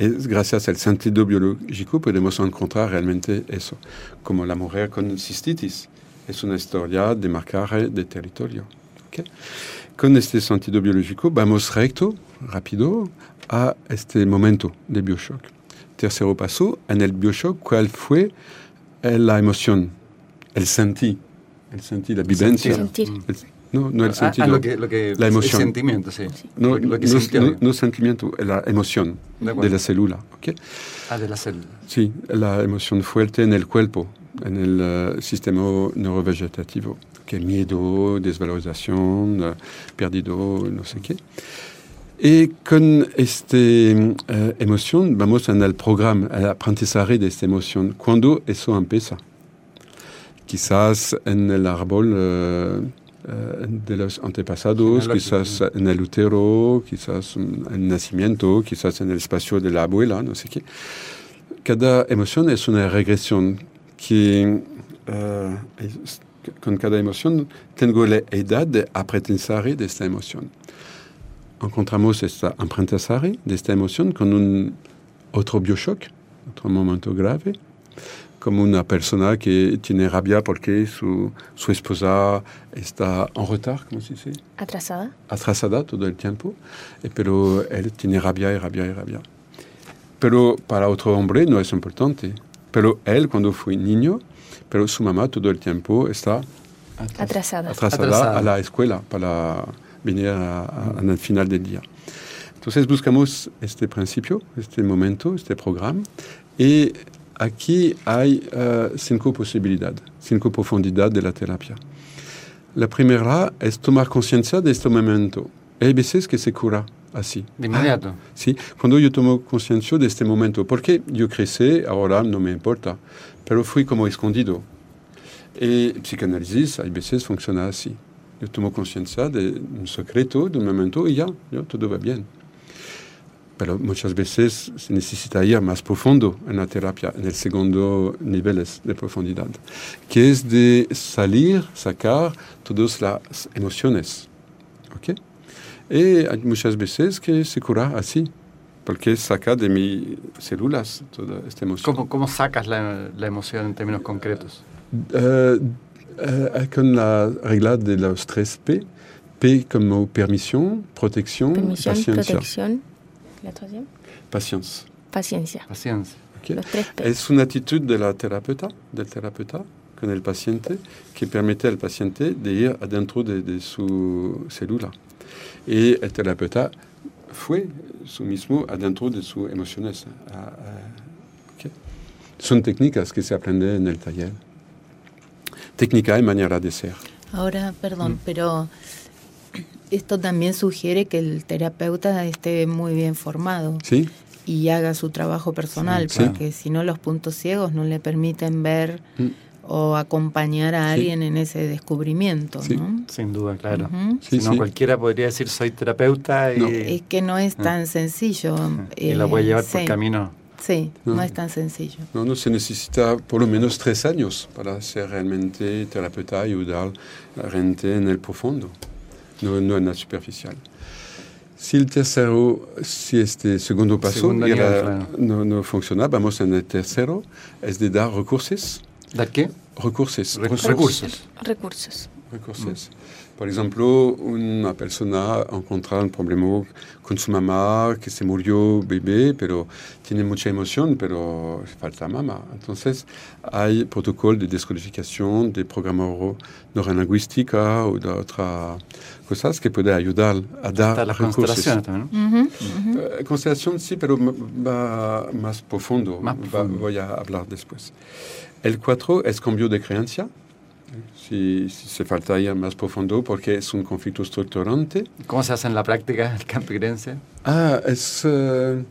Gracias al sentido biológico podemos encontrar realmente eso. Como la mujer con cistitis. Es una historia de marcaje de territorio. ¿ok? Con este sentido biológico vamos recto, rápido, a este momento de bioshock. Tercero paso, en el bioshock, ¿cuál fue la emoción? El sentí, el sentí, la vivencia. Sentir. El- No, no el Ah, sentido. ah, lo que, lo que, La emoción. El sentimiento, sí. no, lo, que no- sintió. no- no sentimiento, la emoción De de, la célula. ¿ok? Ah, de la célula. Sí, la emoción fuerte en el cuerpo, en el eh, sistema neurovegetativo, que miedo, desvalorización, eh, perdido, no sé qué. Y con esta emoción vamos en el programa, el aprendizaje de esta emoción. ¿Cuándo eso empieza? Quizás en el árbol eh, eh, de los antepasados, quizás en el útero, quizás en el nacimiento, quizás en el espacio de la abuela, no sé qué. Cada emoción es una regresión que eh, es- con cada emoción tengo la edad de aprendizaje de esta emoción. Encontramos este aprendizaje de esta emoción con un otro bioshock, otro momento grave, como una persona que tiene rabia porque su, su esposa está en retard, ¿cómo se dice? Atrasada. atrasada todo el tiempo, eh, pero él tiene rabia y rabia y rabia. Pero para otro hombre no es importante. Pero él cuando fue niño, pero su mamá todo el tiempo está Atrasada. atrasada, Atrasada. a la escuela para venir a- a- al final del día. Entonces buscamos este principio, este momento, este programa, y aquí hay eh, cinco posibilidades, cinco profundidades de la terapia. La primera es tomar conciencia de este momento. Hay veces que se cura así. De inmediato. Sí, cuando yo tomo conciencia de este momento, porque yo crecí, ahora no me importa, pero fui como escondido. Y psicanálisis, hay veces funciona así. Yo tomo conciencia de un secreto, de un momento, y ya, ya todo va bien. Pero muchas veces se necesita ir más profundo en la terapia, en el segundo nivel de profundidad, que es de salir, sacar todas las emociones. ¿ok? Y hay muchas veces que se cura así, porque saca de mis células toda esta emoción. ¿Cómo, cómo sacas la, la emoción en términos concretos? Eh, con la regla de los tres P, P como permisión, protección, Permisión, paciencia. protección. La troisième. Paciencia. Paciencia. Paciencia. ¿ok? Los tres P. Es una actitud de la terapeuta, del terapeuta con el paciente que permite al paciente de ir adentro de, de su célula. Y el terapeuta fue su mismo adentro de sus emociones. Ah, ah, ¿ok? Son técnicas que se aprenden en el taller. Técnica y manera de ser. Ahora, perdón, Mm. pero esto también sugiere que el terapeuta esté muy bien formado ¿Sí? y haga su trabajo personal, Sí, claro. porque si no los puntos ciegos no le permiten ver Mm. o acompañar a Sí. alguien en ese descubrimiento, Sí. ¿no? Sin duda, claro. Si no, sí. cualquiera podría decir soy terapeuta y, No. Es que no es Ah. tan sencillo. y la eh, puede llevar por camino. Sí, No. no es tan sencillo. No, no se necesita por lo menos tres años para ser realmente terapeuta y ayudar a la gente en el profundo, no, no superficial. Si el tercero, si este segundo paso Segundo era- claro. no, no funciona, vamos en el tercero, es de dar recursos. ¿Dar qué? Recursos. Re- recursos. Recursos. recursos. Por ejemplo, una persona encuentra un problema con su mamá que se murió bebé, pero tiene mucha emoción, pero falta mamá. Entonces, hay protocolo de descodificación, de programa neuro- neurolingüística o de otras cosas que puede ayudar a dar Hasta las recursos. constelaciones también, ¿no? Ujú, ujú. Eh, constelación sí, pero m- va más profundo. Más Va- profundo. voy a hablar después. El 4 es cambio de creencia. Si, si se falta ir más profundo porque es un conflicto estructurante. ¿Cómo se hace en la práctica el creencia? Ah, es... eh,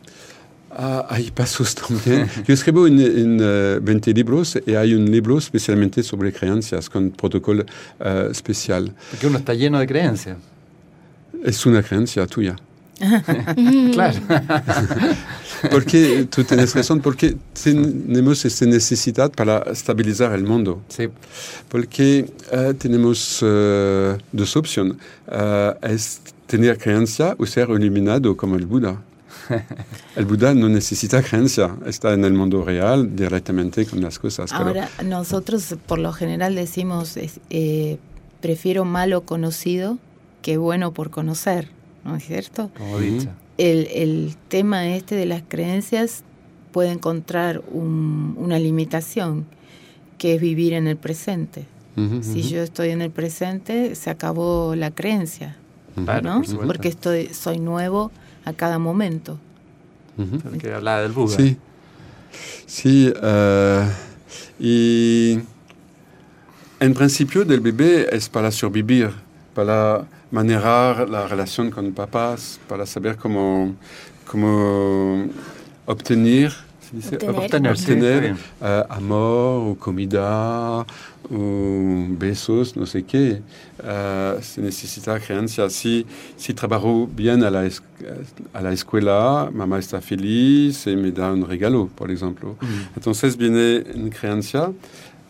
ah, hay pasos también. Yo escribo en, en, eh, 20 libros y hay un libro especialmente sobre creencias con protocolo eh, especial. Porque uno está lleno de creencias. Es una creencia tuya. Claro. Porque tú tienes razón, porque tenemos esta necesidad para estabilizar el mundo. sí. Porque eh, tenemos eh, dos opciones. Eh, es tener creencia o ser eliminado como el Buda. El Buda no necesita creencia, está en el mundo real directamente con las cosas. pero- Ahora, nosotros por lo general decimos, eh, prefiero malo conocido que bueno por conocer, ¿no es cierto? Como Ujú. dicho. El, el tema este de las creencias puede encontrar un- una limitación, que es vivir en el presente. Si yo estoy en el presente, se acabó la creencia, Claro, ¿no? por. Porque estoy, soy nuevo a cada momento. El que hablaba del Buda. Sí. Sí. eh, y en principio del bebé es para sobrevivir, para manejar la relación con papás, para saber cómo, cómo obtener, ¿se dice? Obtener. Obtener, sí, Obtener, bien. eh, amor o comida o besos, no sé qué. Eh, se necesita creencia. Si, si trabajo bien a la, es- a la escuela, mamá está feliz y me da un regalo, por ejemplo. Mm. Entonces viene una creencia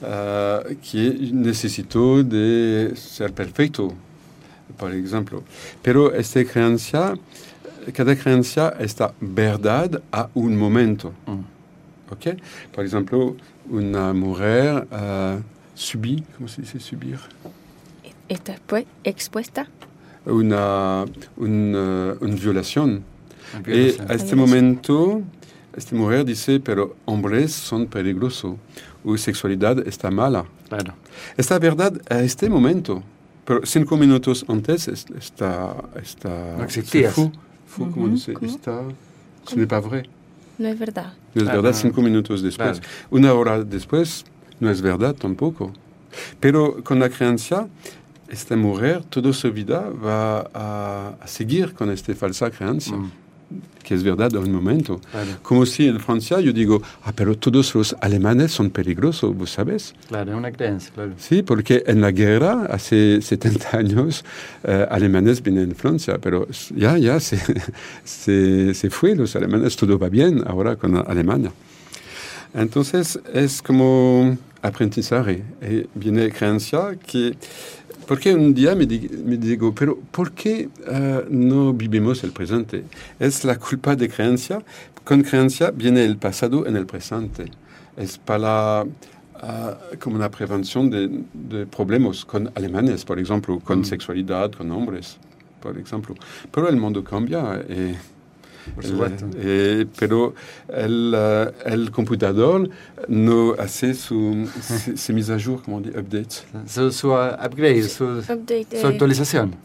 eh, que necesito de ser perfecto, por ejemplo. Pero esta creencia, cada creencia está verdad a un momento. Mm. ¿ok? Por ejemplo, una mujer uh, subí, ¿cómo se dice subir? ¿Está expu- expuesta? Una, una, una violación. La Y violación. a este momento, esta mujer dice, pero hombres son peligrosos, o sexualidad está mala. Claro. Esta verdad a este momento, pero cinco minutos antes es- está... está No existía. c'est faux. Faux, ¿cómo Ujú, dice? Está, ce n'est pas vrai. No es verdad. No es Claro, verdad no. cinco minutos después. Claro. Una hora después no es verdad tampoco. Pero con la creencia, esta mujer toda su vida va a, a seguir con esta falsa creencia, Mm. Que es verdad en un momento. Claro, Como si en Francia yo digo, ah, pero todos los alemanes son peligrosos, ¿vos sabes? claro, es una creencia, claro. Sí, porque en la guerra, hace 70 años, eh, alemanes vienen en Francia, pero ya, ya se, se, se fue los alemanes, todo va bien ahora con Alemania. Entonces es como aprendizaje, eh, viene creencia que... Porque un día me, di- me digo, pero ¿por qué eh, no vivimos el presente? Es la culpa de creencia. Con creencia viene el pasado en el presente. Es para ah, como una prevención de, de problemas con alemanes, por ejemplo, con Mm. sexualidad, con hombres, por ejemplo. Pero el mundo cambia. eh, el- supuesto. Eh, pero el, eh, el computador no hace su, se, se mise à jour, como dit, update. Su, su uh, upgrade, su, Update. su eh, actualización.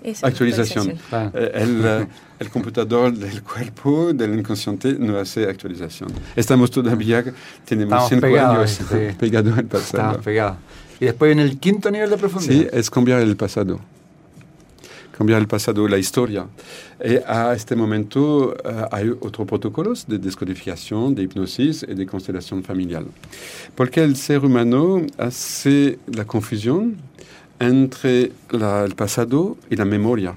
Eh, El, eh, el computador del cuerpo, del inconsciente, no hace actualización. Estamos todavía, tenemos Estamos cinco pegados, años sí. pegados al Estamos pasado. pegados. Y después en el quinto nivel de Sí, profundidad. es cambiar el pasado. Cambiar el pasado, la historia. Y a este momento eh, hay otros protocolos de descodificación, de hipnosis y de constelación familiar. Porque el ser humano hace la confusión entre la- el pasado y la memoria?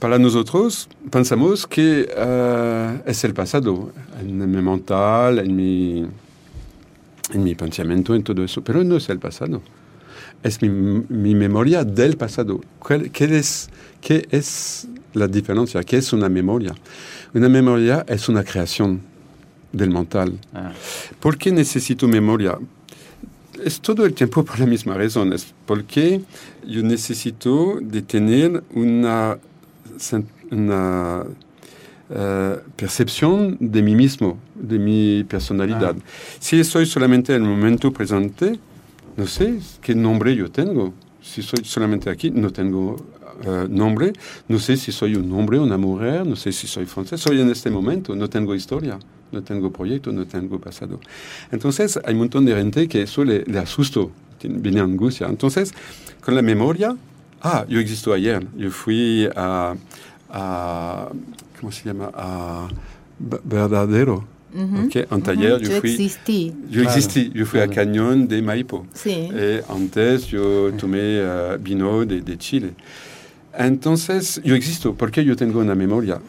Para nosotros pensamos que eh, es el pasado, en mi mental, en mi, en mi pensamiento, en todo eso, pero no es el pasado es mi, mi memoria del pasado. ¿Cuál- ¿Qué es, ¿Qué es la diferencia? ¿Qué es una memoria? Una memoria es una creación del mental. Ah, ¿Por qué necesito memoria? Es todo el tiempo por la misma razón. Es porque yo necesito de tener una, una eh, percepción de mí mismo, de mi personalidad. Si soy solamente en el momento presente, no sé qué nombre yo tengo. Si soy solamente aquí, no tengo eh, nombre. No sé si soy un hombre una mujer. No sé si soy francés. Soy en este momento. No tengo historia. No tengo proyecto. No tengo pasado. Entonces, hay un montón de gente que eso le, le tiene- Viene angustia. Entonces, con la memoria, ah, yo existo ayer. Yo fui a, ¿cómo se llama? A Ver- Verdadero. Ujú, Ok, en ujú. taller yo Yo fui- existí. Yo Claro, fui a claro. Cañón de Maipo. Sí. Eh, antes yo tomé eh, vino de, de Chile. Entonces, yo existo porque yo tengo una memoria.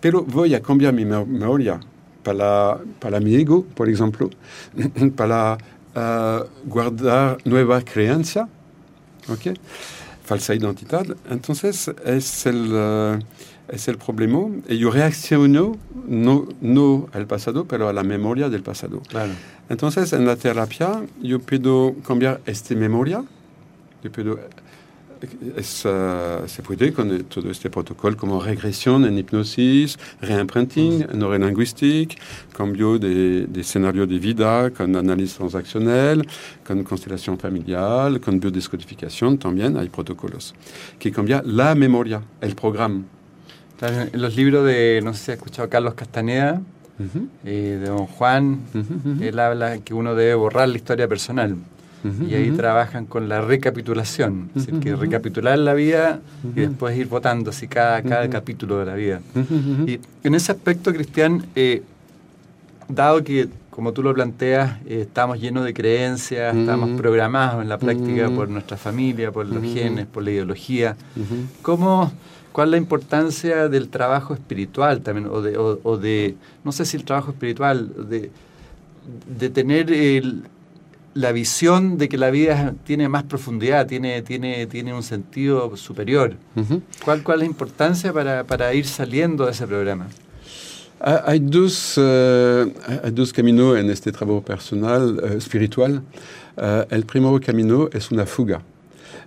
Pero voy a cambiar mi me- memoria para, para mi ego, por ejemplo, para eh, guardar nueva creencia, ¿ok? falsa identidad. Entonces, es el, eh, es el problema. Y yo reacciono no, no al pasado, pero a la memoria del pasado. claro. Entonces, en la terapia, yo puedo cambiar esta memoria, yo puedo es, uh, se puede con todo este protocolo como regresión en hipnosis, reimprinting neurolingüística, cambio de, de, escenario de vida con análisis transaccional, con constelación familiar, con biodescodificación también hay protocolos que cambian la memoria, el programa. En los libros de, no sé si ha escuchado Carlos Castaneda, uh -huh. eh, de Don Juan, uh -huh. él habla que uno debe borrar la historia personal. Uh -huh. Y ahí trabajan con la recapitulación, es decir, que recapitular la vida y después ir votando así cada, cada capítulo de la vida. Y en ese aspecto, Cristian, eh, dado que, como tú lo planteas, eh, estamos llenos de creencias, estamos programados en la práctica por nuestra familia, por los genes, por la ideología, ¿cómo cuál es la importancia del trabajo espiritual también, o de, o, o de no sé si el trabajo espiritual, de, de tener el, la visión de que la vida tiene más profundidad, tiene, tiene, tiene un sentido superior. Uh -huh. ¿Cuál, ¿Cuál es la importancia para, para ir saliendo de ese programa? Hay dos, uh, hay dos caminos en este trabajo personal, uh, espiritual. Uh, el primer camino es una fuga.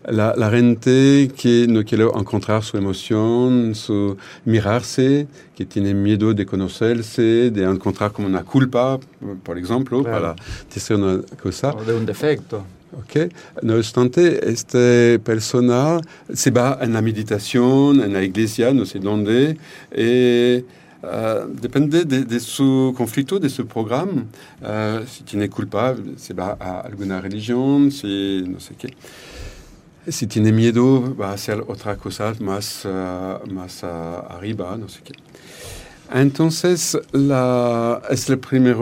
La, la, gente que no quiere encontrar su emoción, su mirarse, que tiene miedo de conocerse, de encontrar como una culpa, por ejemplo, claro. para decir una cosa. O de un defecto. Okay. No obstante, esta persona se va en la meditación, en la iglesia, no sé dónde, y Uh, depende de, de, su conflicto, de su programa. Uh, si tiene culpa, se va a alguna religión, si no sé qué. Si tiene miedo, va a hacer otra cosa más, uh, más arriba, no sé qué. Entonces, la, es el primer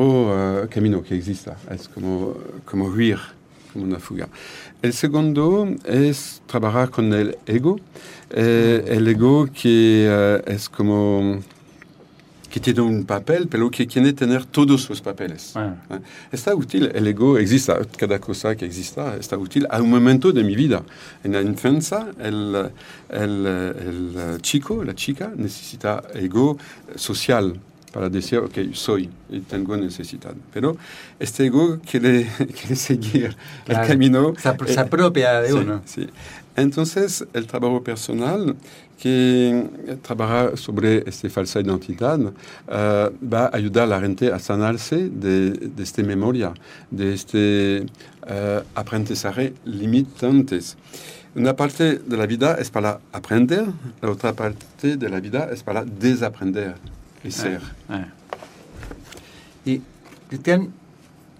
camino que existe, es como, como huir, como una fuga. El segundo es trabajar con el ego, eh, el ego que es como que tiene un papel, pero que quiere tener todos los papeles. Ah. Está útil, el ego existe, cada cosa que exista está útil a un momento de mi vida. En la infancia, el, el, el chico, la chica, necesita ego social para decir, ok, soy y tengo necesidad. Pero este ego quiere, quiere seguir claro. el camino. Se, se apropia de sí, uno. Sí. Entonces, el trabajo personal que trabaja sobre esta falsa identidad uh, va a ayudar a la gente a sanarse de, de esta memoria, de este uh, aprendizaje limitantes. Una parte de la vida es para aprender, la otra parte de la vida es para desaprender y ser. Ah, ah. Y, Cristian,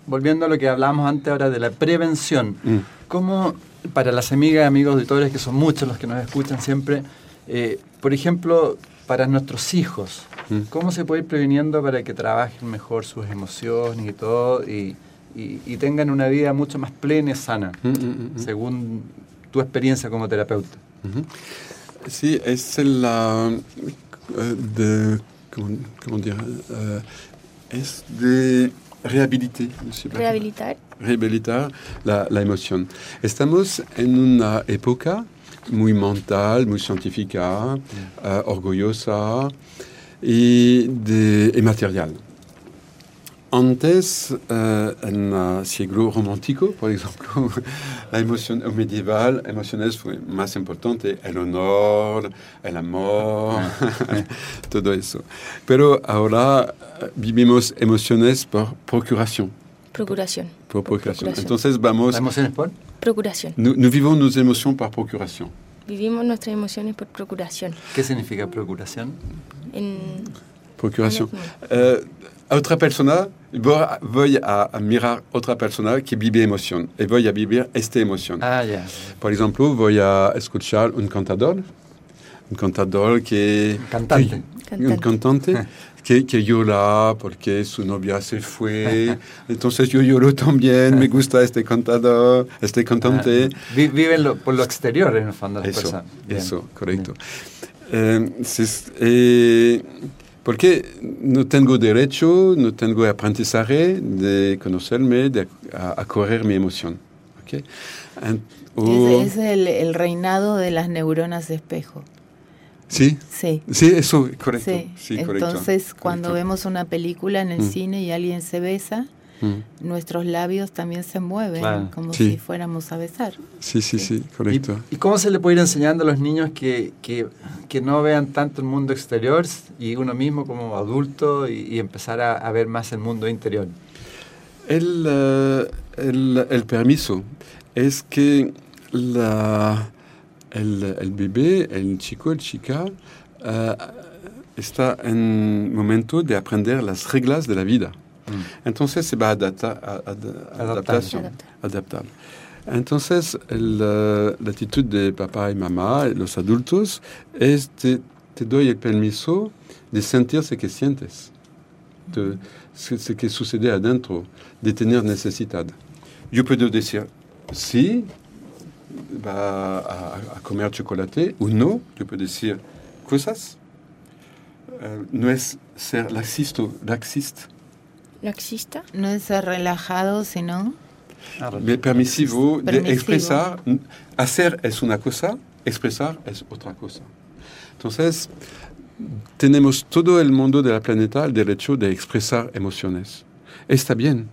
volviendo a lo que hablábamos antes ahora de la prevención, mm. ¿cómo para las amigas, amigos, auditores, que son muchos los que nos escuchan siempre, eh, por ejemplo, para nuestros hijos, mm. ¿cómo se puede ir previniendo para que trabajen mejor sus emociones y todo y, y, y tengan una vida mucho más plena y sana, mm, mm, según tu experiencia como terapeuta? Sí, es la... Uh, de, ¿cómo, cómo dire, uh, es de rehabilitar. Rehabilitar. Rehabilitar la, la emoción. Estamos en una época muy mental, muy científica, uh, orgullosa y, de, y material. Antes, uh, en el siglo romántico, por ejemplo, la emoción medieval, emociones fue más importante, el honor, el amor, todo eso. Pero ahora vivimos emociones por procuración. Procuración. Procuración. Entonces vamos... ¿La emoción es por? Procuración. Nous, nous vivons nos émotions par procuration. Vivimos nuestras emociones por procuración. ¿Qué significa procuración? En... Procuración. Uh, otra persona, voy a, a, mirar otra persona que vive emoción y voy a vivir esta emoción. Ah, yeah. Por ejemplo, voy a escuchar un cantador, un cantador que... Cantante. Que, un cantante. Que, que, llora porque su novia se fue. Entonces yo lloro también, me gusta este cantador, este cantante. Ah, viven lo, por lo exterior en el fondo. Eso, personas. eso, correcto. Eh, eh, porque no tengo derecho, no tengo aprendizaje de conocerme, de a, a correr mi emoción. ¿okay? And, oh, es, es el, el, reinado de las neuronas de espejo. Sí. Sí. Sí, eso, correcto. Sí. sí Entonces, correcto. cuando correcto. vemos una película en el Mm. cine y alguien se besa, Mm. nuestros labios también se mueven Claro. como Sí. si fuéramos a besar. Si, si, ¿Y, correcto. y cómo se le puede ir enseñando a los niños que, que, que no vean tanto el mundo exterior y uno mismo como adulto y, y empezar a, a ver más el mundo interior? El, eh, el, el permiso es que la, el, el bebé, el chico, el chica, eh, está en momento de aprender las reglas de la vida. Entonces se va a adaptar, a- ad- adaptación, adaptar. Entonces el, eh, la actitud de papá y mamá, los adultos, es te, te doy el permiso de sentir ce que sientes, de, ce, ce que sucede adentro, de tener necesidad. Yo puedo decir sí, va a, a comer chocolate o no, yo puedo decir cosas. Eh, no es ser laxista, laxista ¿Laxista? No es ser relajado, sino Mais permisivo de expresar, hacer es una cosa, expresar es otra cosa. Entonces, tenemos todo el mundo de la planeta el derecho de expresar emociones. Está bien.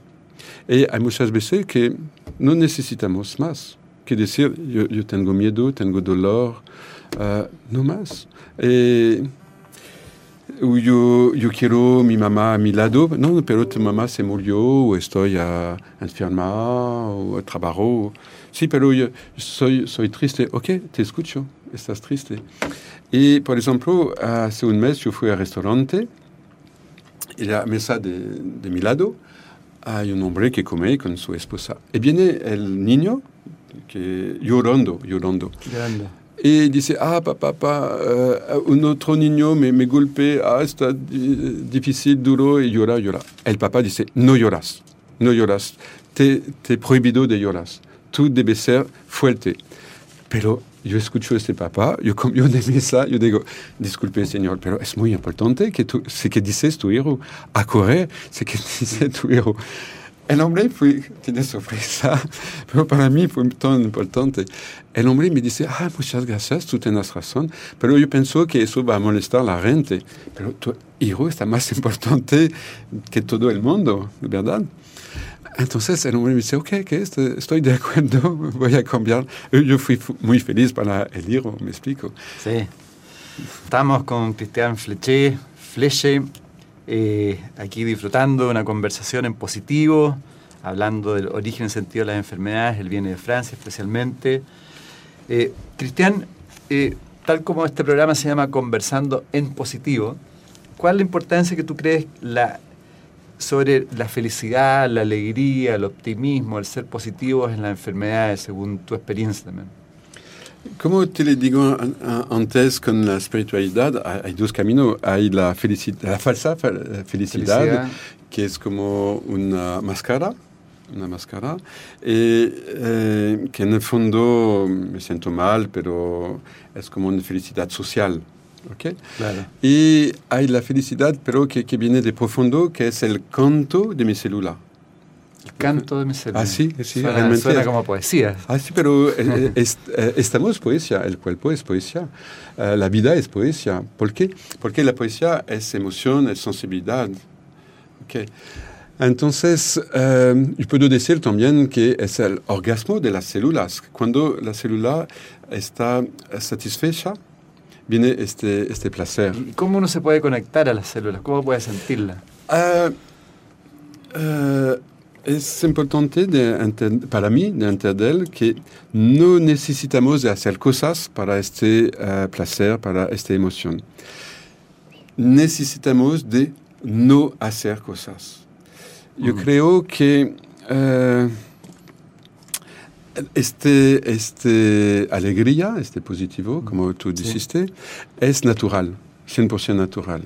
Y hay muchas veces que no necesitamos más que decir, yo, yo tengo miedo, tengo dolor, ah, no más. O yo, yo quiero mi mamá a mi lado, no, pero tu mamá se murió, o estoy ah, enferma, o trabajo. Sí, pero yo soy, soy triste. Ok, te escucho, estás triste. Y, por ejemplo, hace un mes yo fui al restaurante y la mesa de, de mi lado hay un hombre que come con su esposa. Y viene el niño que, llorando, llorando. Grande. Y dice, ah, papá, papá, eh, un otro niño me, me golpea, ah, está di- difícil, duro, y llora, llora. El papá dice, no lloras, no lloras, te, te prohibido de llorar, tú debes ser fuerte. Pero yo escucho este papá, yo cambio de mesa, yo digo, disculpe señor, pero es muy importante que tú, sé que dices tu hijo, a correr, sé que dice tu hijo. El hombre fue, tiene sorpresa, pero para mí fue tan importante. El hombre me dice, ah, muchas gracias, tú tienes razón, pero yo pienso que eso va a molestar a la gente. Pero tu hijo está más importante que todo el mundo, ¿verdad? Entonces el hombre me dice, ok, este- estoy de acuerdo, voy a cambiar. Yo fui fu- muy feliz para el hijo, me explico. Sí. Estamos con Cristian Fleché, Fleche, eh, aquí disfrutando de una conversación en positivo, hablando del origen y sentido de las enfermedades, él viene de Francia especialmente. Eh, Cristian, eh, tal como este programa se llama Conversando en Positivo, ¿cuál es la importancia que tú crees la, sobre la felicidad, la alegría, el optimismo, el ser positivos en las enfermedades, según tu experiencia también? Como te le digo an- an- antes con la espiritualidad, hay dos caminos. Hay la, la falsa fe- felicidad, Felicidad. que es como una máscara, una máscara, y eh, que en el fondo me siento mal, pero es como una felicidad social. ¿ok? Claro. Y hay la felicidad, pero que, que viene de profundo, que es el canto de mi célula. Canto de mi cerebro. Ah, sí, sí, Suena, realmente suena es- como poesía. Ah, sí, pero eh, eh, est- eh, estamos poesía, el cuerpo es poesía, la vida es poesía. ¿Por qué? Porque la poesía es emoción, es sensibilidad. Ok. Entonces, eh, yo puedo decir también que es el orgasmo de las células. Cuando la célula está satisfecha, viene este, este placer. ¿Y cómo uno se puede conectar a las células? ¿Cómo puede sentirla? Ah, ah, es importante de para mí de entender que no necesitamos de hacer cosas para este ah, placer, para esta emoción. Necesitamos de no hacer cosas. Yo Mm. creo que ah, este, este alegría, este positivo, como tú Sí. dijiste, es natural, 100% natural.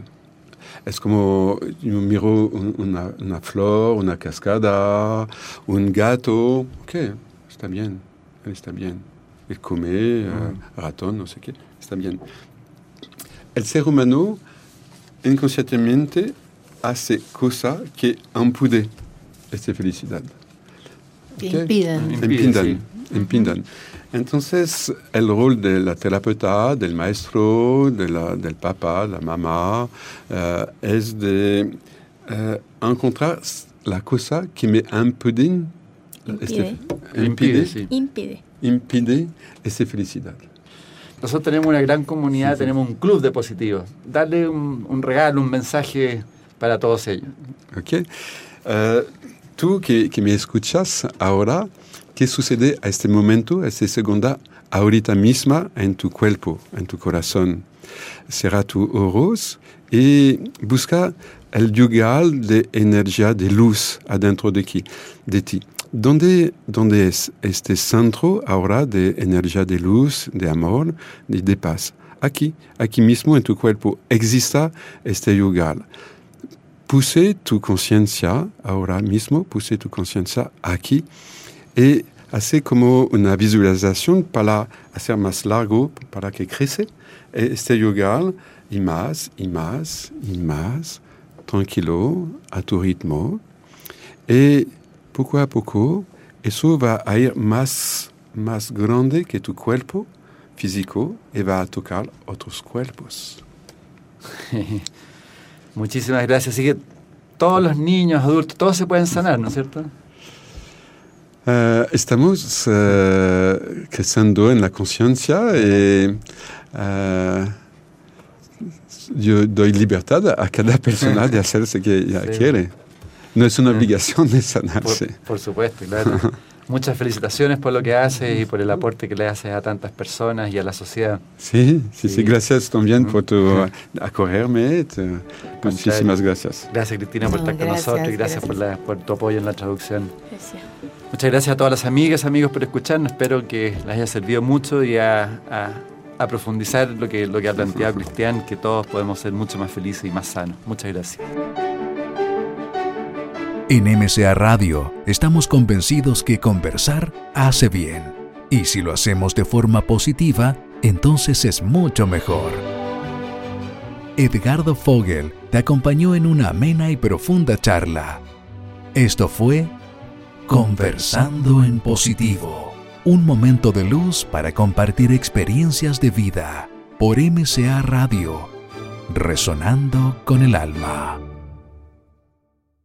Es como yo miro un- una, una flor, una cascada, un gato. Ok, está bien, está bien. Él come, eh, ratón, no sé qué, está bien. El ser humano inconscientemente hace cosas que impiden esta felicidad. que Ok? impidan. Sí. impindan. Entonces, el rol de la terapeuta, del maestro, de la- del papá, la mamá, eh, es de eh, encontrar la cosa que me impide, Impide. Impide, sí. Impide. impide esa felicidad. Nosotros tenemos una gran comunidad, tenemos un club de positivos. Darle un, un regalo, un mensaje para todos ellos. Ok. Eh, tú que, que me escuchas ahora, ¿qué sucede a este momento, a este segundo, ahorita misma en tu cuerpo, en tu corazón? Cierra tus ojos y busca el lugar de energía, de luz adentro de, aquí, de ti. ¿Dónde, ¿Dónde es este centro ahora de energía, de luz, de amor, de, de paz? Aquí, aquí mismo en tu cuerpo exista este lugar. Puse tu conciencia ahora mismo, puse tu conciencia aquí y hace como una visualización para hacer más largo, para que crece este lugar y más, y más, y más, tranquilo, a tu ritmo. Y poco a poco eso va a ir más, más grande que tu cuerpo físico y va a tocar otros cuerpos. Muchísimas gracias. Así que todos los niños, adultos, todos se pueden sanar, ¿no es cierto? Eh, estamos eh, creciendo en la conciencia y eh, yo doy libertad a cada persona de hacer lo que ella Sí. quiere. No es una obligación de Por, sanarse. por supuesto, claro. Muchas felicitaciones por lo que haces y por el aporte que le haces a tantas personas y a la sociedad. Sí, sí, sí, Sí. gracias también por tu acogerme. te- muchísimas gracias. Gracias Cristina por No, estar con gracias, nosotros y gracias, por, gracias. la- por tu apoyo en la traducción. Gracias. Muchas gracias a todas las amigas, amigos por escucharnos. Espero que les haya servido mucho y a, a- a profundizar lo que, lo que ha planteado Cristian, que todos podemos ser mucho más felices y más sanos. Muchas gracias. En MCA Radio estamos convencidos que conversar hace bien. Y si lo hacemos de forma positiva, entonces es mucho mejor. Edgardo Fogel te acompañó en una amena y profunda charla. Esto fue Conversando en Positivo, un momento de luz para compartir experiencias de vida por MCA Radio, resonando con el alma.